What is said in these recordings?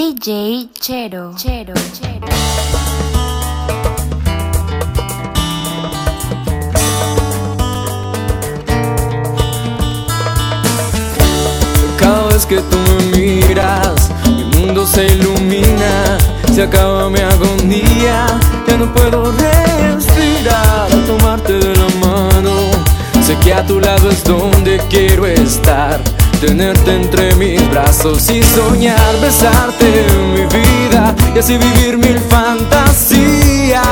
DJ Chero, Chero, Chero. Cada vez que tú me miras, mi mundo se ilumina, se acaba mi agonía, ya no puedo respirar al tomarte de la mano. Sé que a tu lado es donde quiero estar, tenerte entre mis brazos y soñar, besarte en mi vida y así vivir mil fantasías.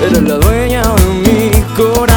Eres la dueña de mi corazón,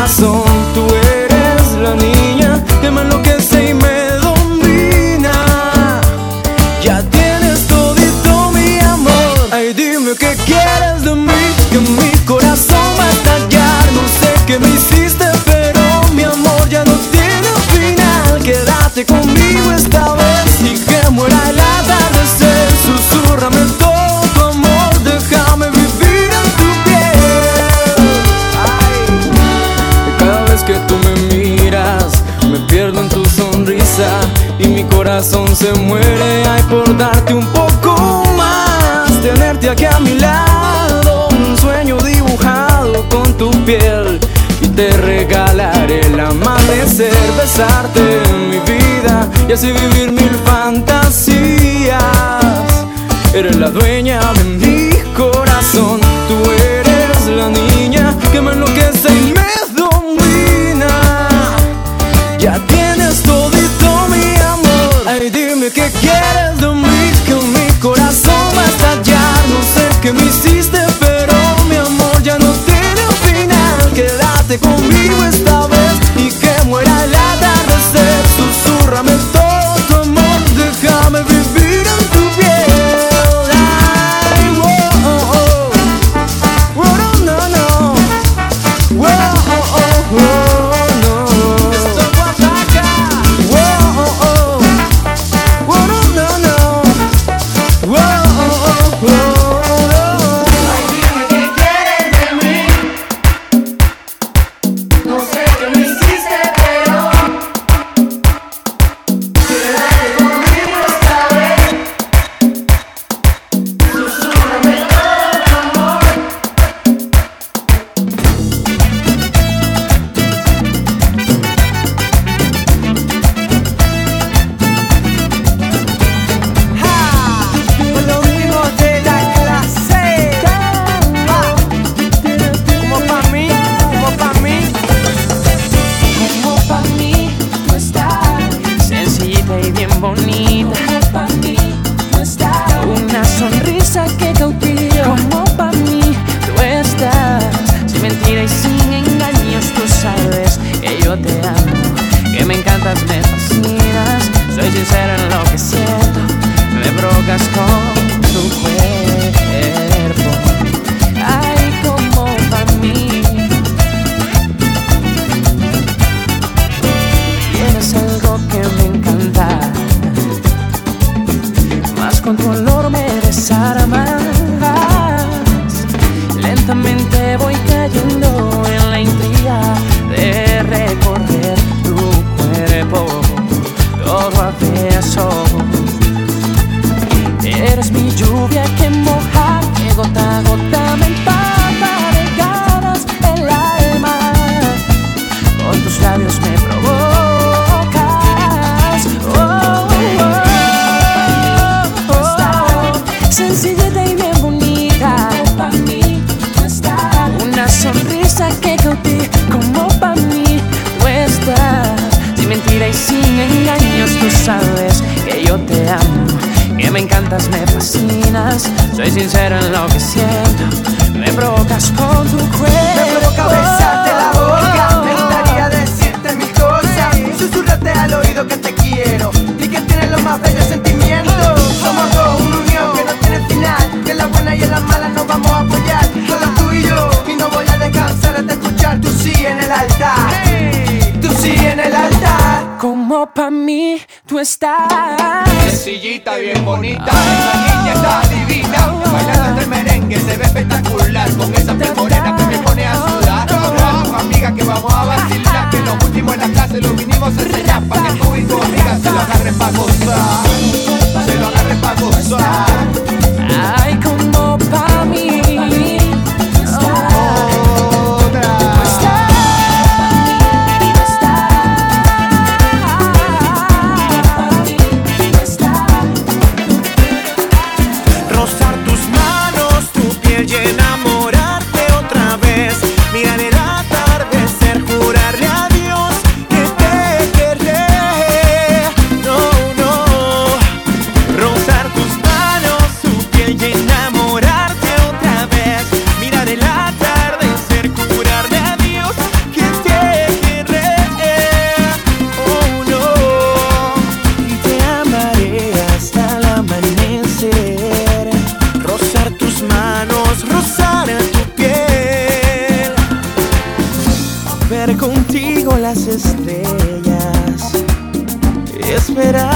corazón se muere. Ay, por darte un poco más, tenerte aquí a mi lado, un sueño dibujado con tu piel. Y te regalaré el amanecer, besarte en mi vida y así vivir mil fantasías. Eres la dueña de mi No sé qué con tu olor me desarmas sin engaños, tú sabes que yo te amo. Que me encantas, me fascinas. Soy sincero en lo que siento. Me provocas con tu cuerpo. Me provoca besarte la boca. Me gustaría decirte mil cosas. Susurrarte al oído que te quiero. Y que tienes los más bellos sentimientos. Somos dos, una unión que no tiene final. Que en la buena y en la mala nos vamos a apoyar. Solo tú y yo. Y no voy a descansar de escuchar tu sí en el altar. Como pa' mí tú estás. Sencillita, bien bonita, esa niña está divina. Bailando el merengue se ve espectacular. Con esa piel morena que me pone a sudar. Vamos, amiga, que vamos a vacilar. Que lo último en la clase lo vinimos a enseñar. Pa' que tú y tu amiga se lo agarren pa' gozar. Se lo agarren pa' gozar. esperar.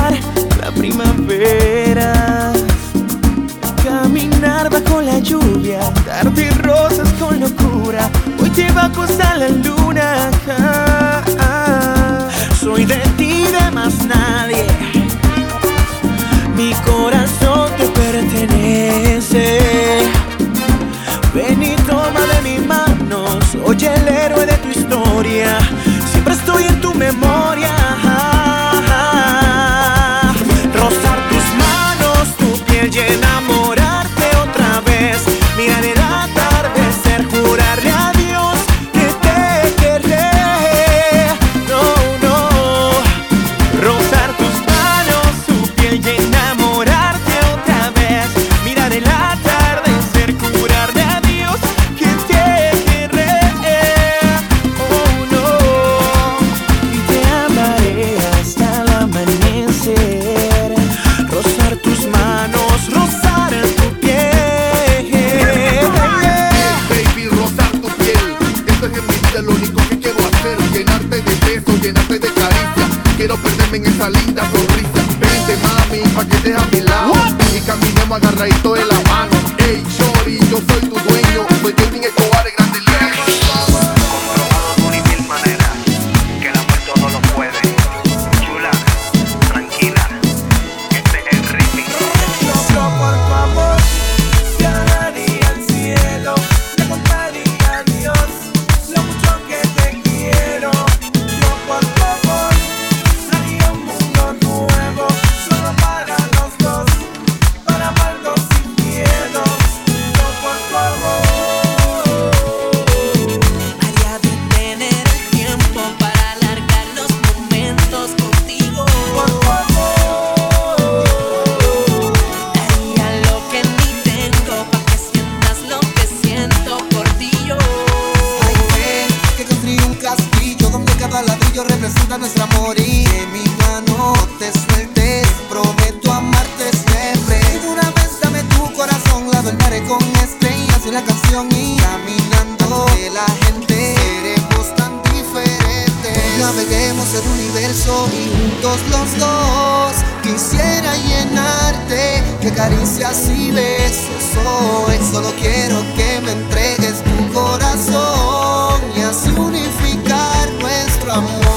nuestro amor y de mi mano te sueltes. Prometo amarte siempre. Y una vez dame tu corazón, la adornaré con estrellas y la canción y caminando de la gente seremos tan diferentes. Naveguemos el universo y juntos los dos quisiera llenarte de caricias y besos. Hoy solo quiero que me entregues tu corazón y así unificar nuestro amor.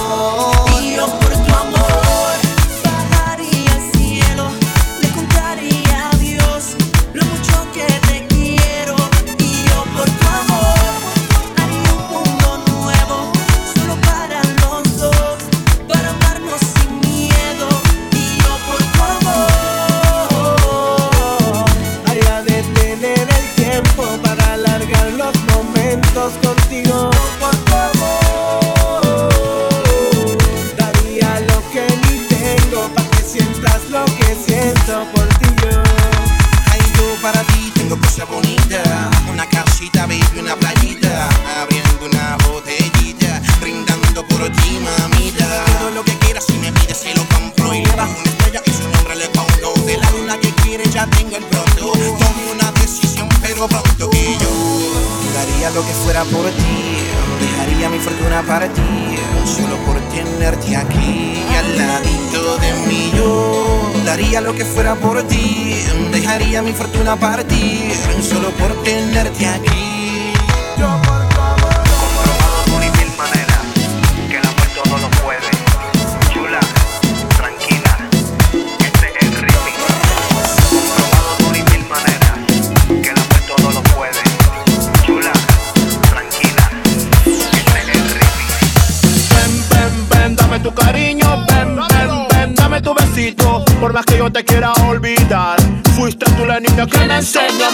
una playita, abriendo una botellita, brindando por ti, mamita. Todo lo que quieras, si me pides, se lo compro. Y le bajo una estrella y su nombre le pongo. De la luna que quiere, ya tengo el pronto. Tomo una decisión, pero pronto que yo daría lo que fuera por ti. Dejaría mi fortuna para ti, solo por tenerte aquí al ladito de mí. Yo daría lo que fuera por ti, dejaría mi fortuna para ti, solo por tenerte aquí. te quiera olvidar. Fuiste tú la niña que me enseñó a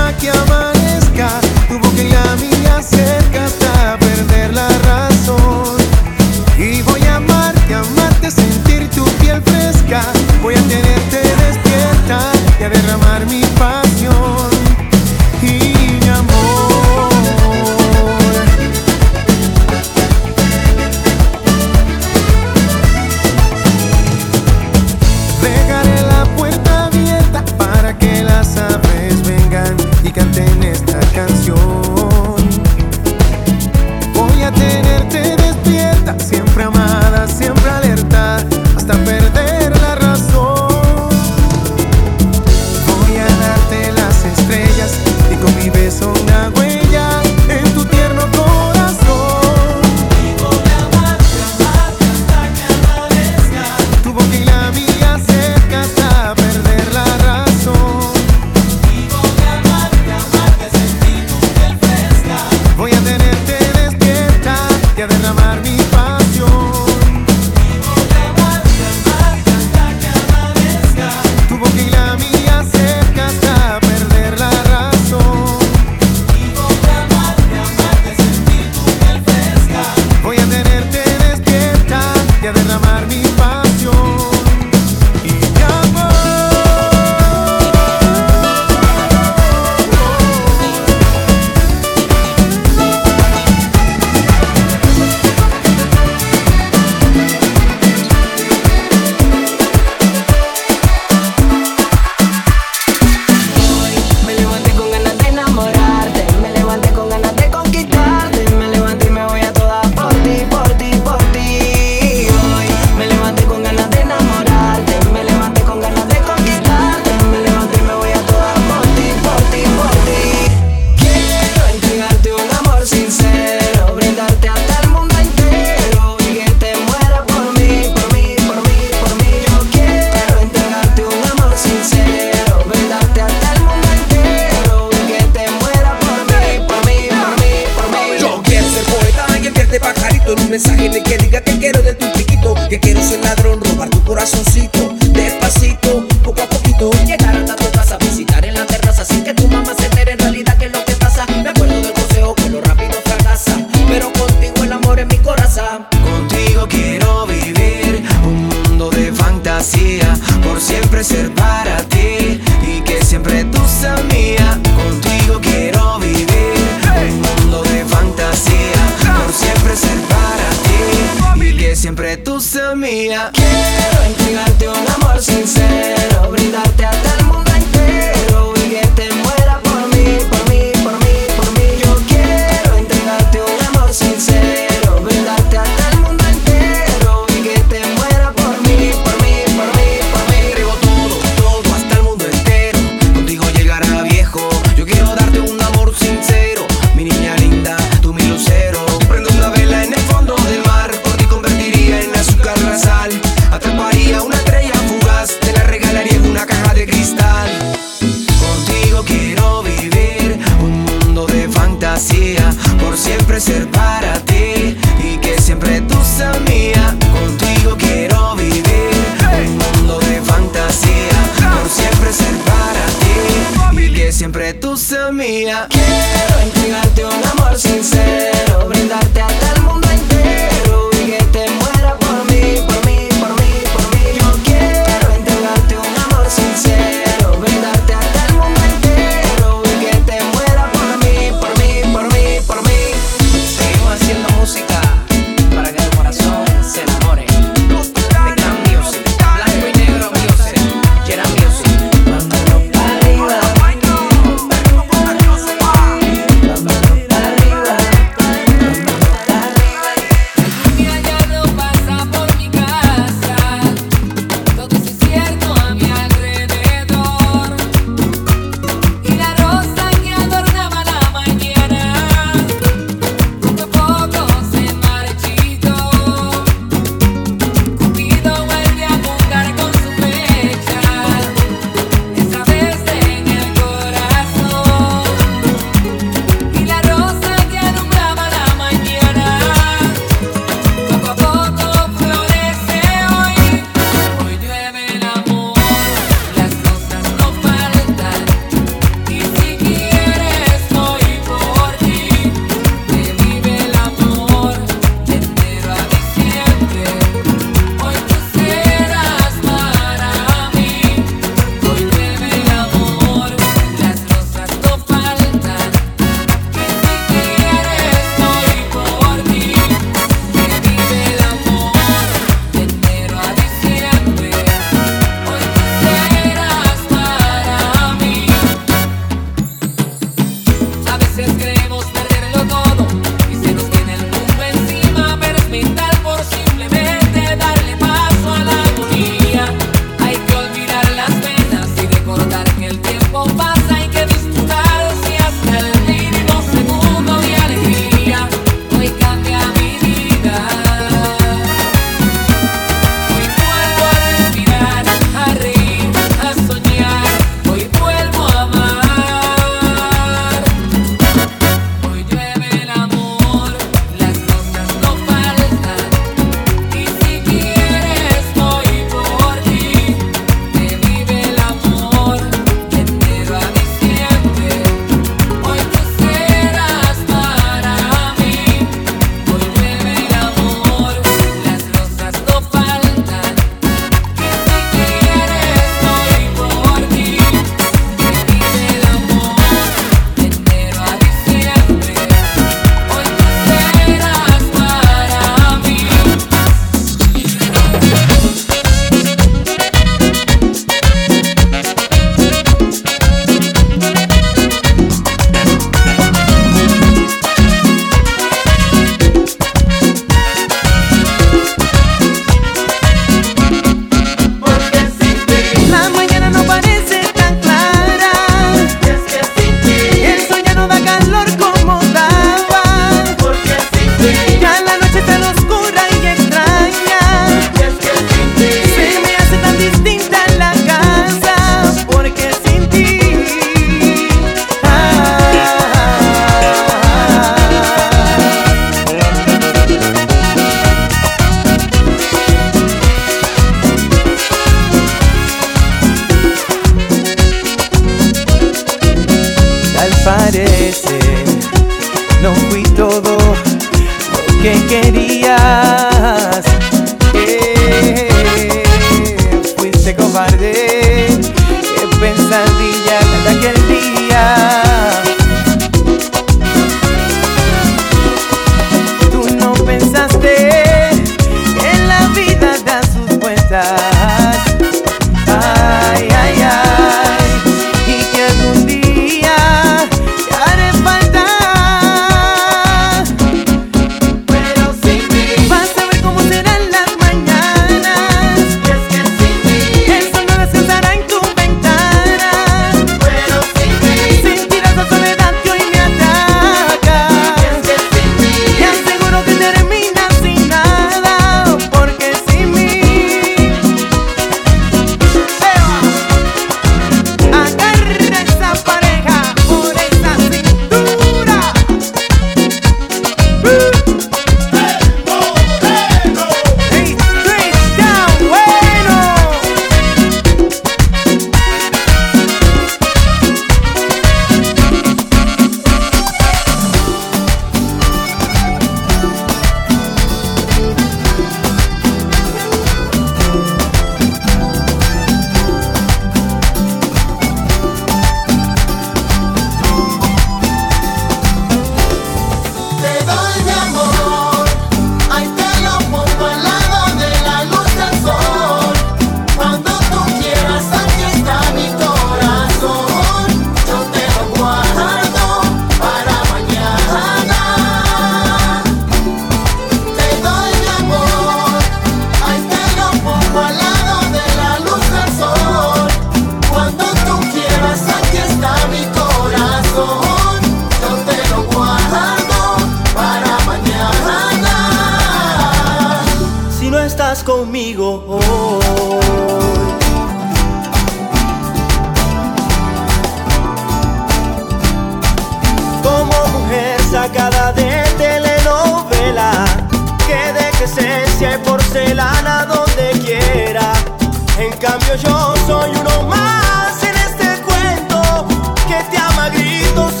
gritos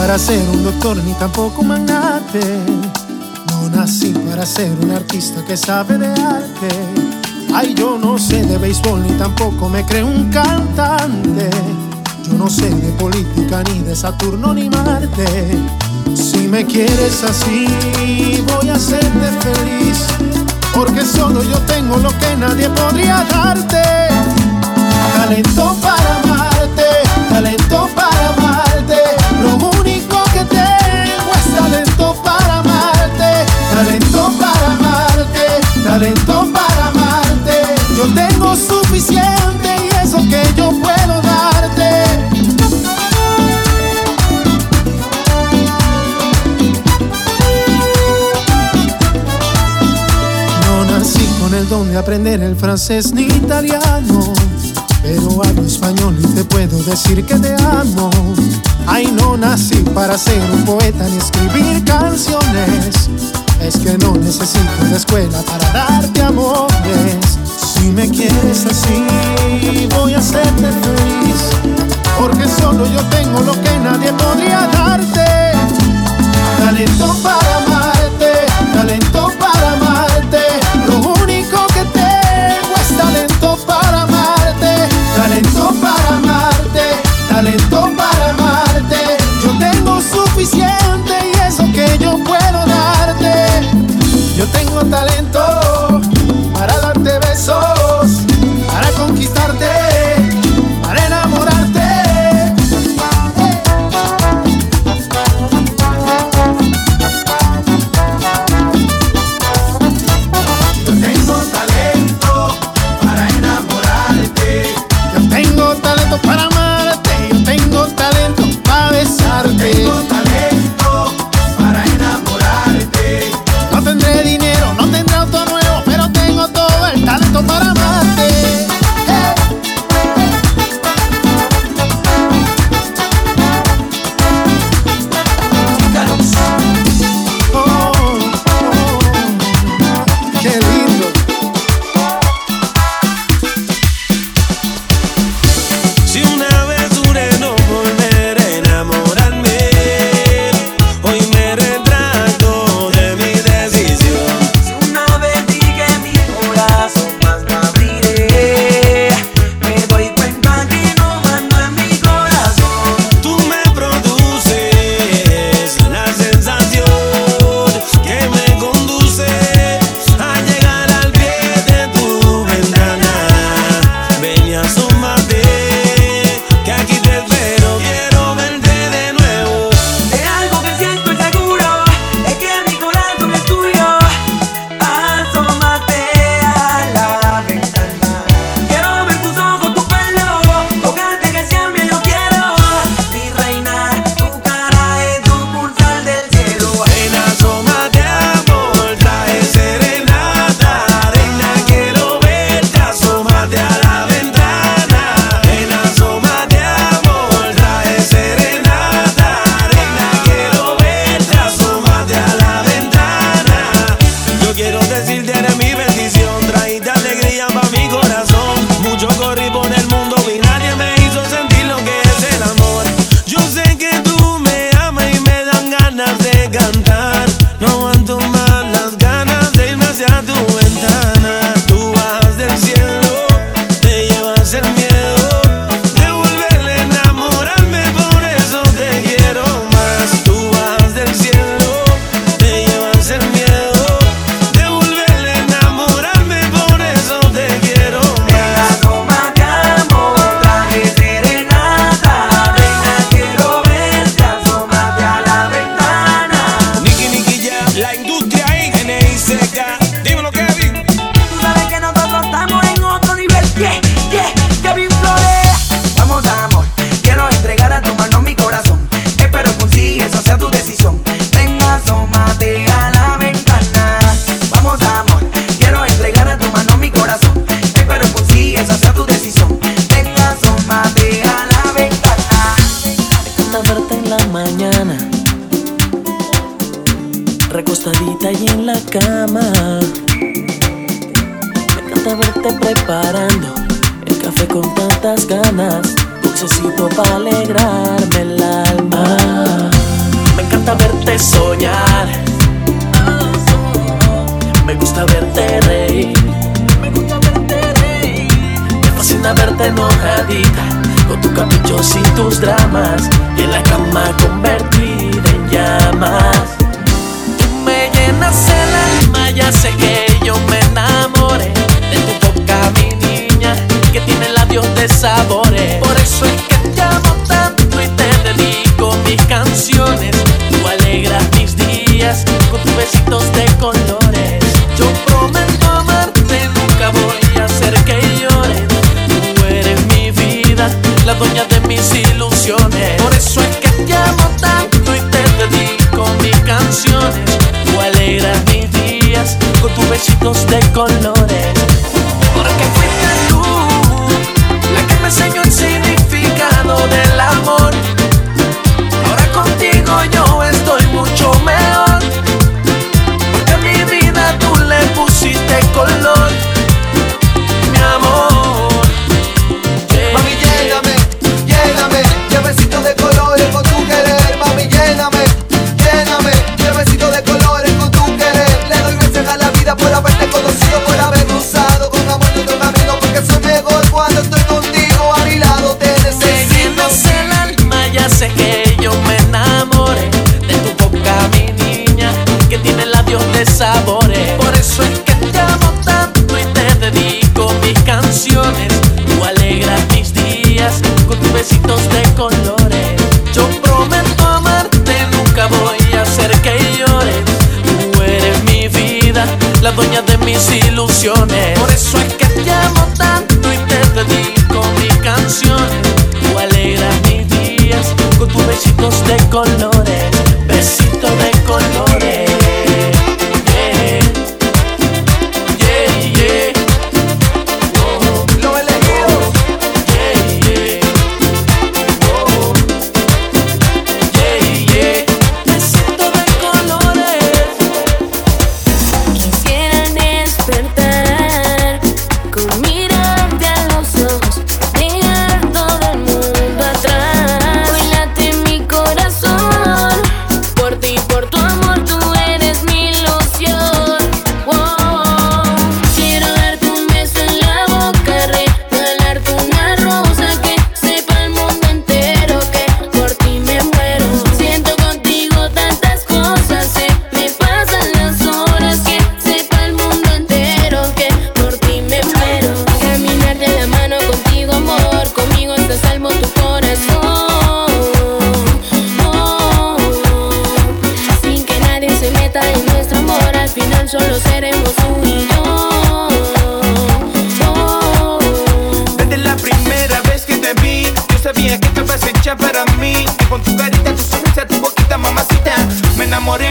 para ser un doctor ni tampoco un magnate. No nací para ser un artista que sabe de arte. Ay, yo no sé de béisbol ni tampoco me creo un cantante. Yo no sé de política ni de Saturno ni Marte. Si me quieres así, voy a hacerte feliz. Porque solo yo tengo lo que nadie podría darte. Talento para amarte, talento para amarte. Talento para amarte. Yo tengo suficiente y eso que yo puedo darte. No nací con el don de aprender el francés ni italiano. Pero hablo español y te puedo decir que te amo. Ay, no nací para ser un poeta ni escribir canciones. Es que no necesito la escuela para darte amores. Si me quieres así, voy a hacerte feliz. Porque solo yo tengo lo que nadie podría darte. Talento para amarte, talento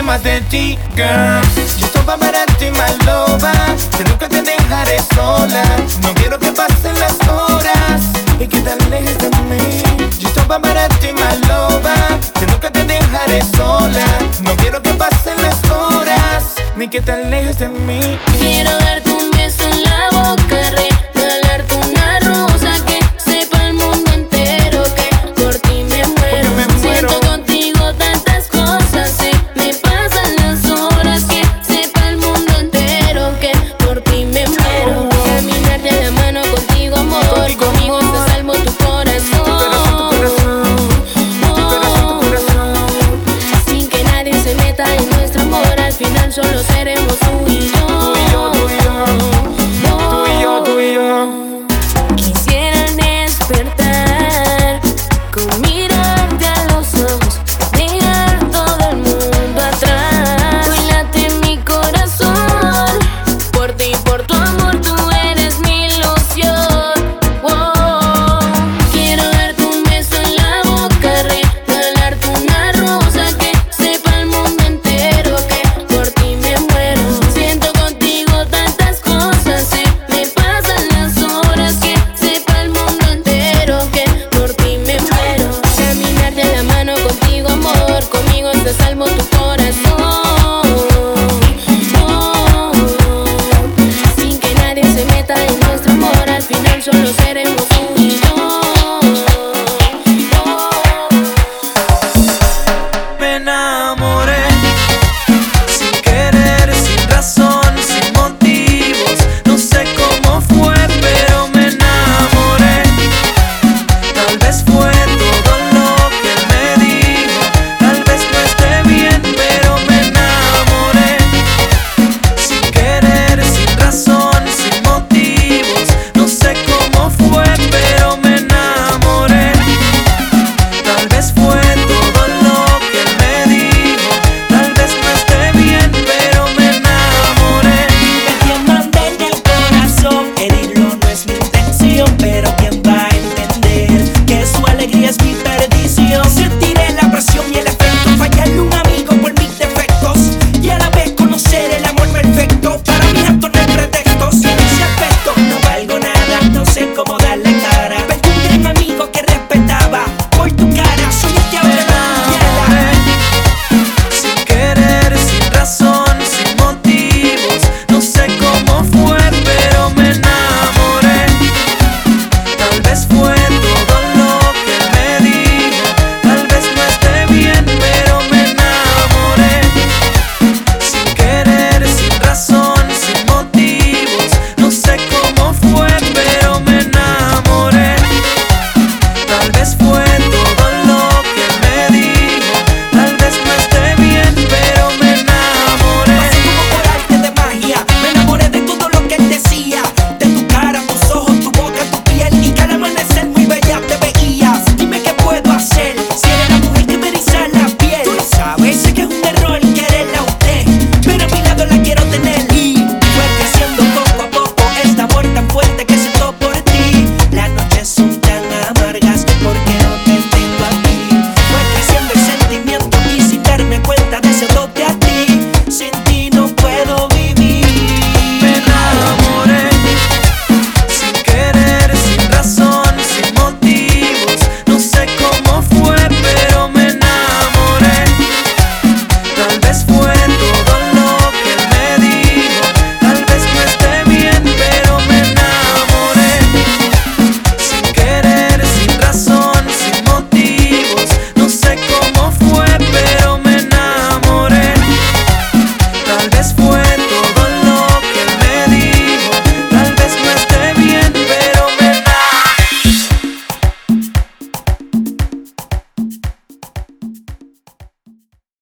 más de ti, girl. Yo soy para ti, my lover. Que nunca te dejaré sola. No quiero que pasen las horas y que te alejes de mí. Yo soy para ti, my lover. Que nunca te dejaré sola. No quiero que pasen las horas ni que te alejes de mí. Quiero darte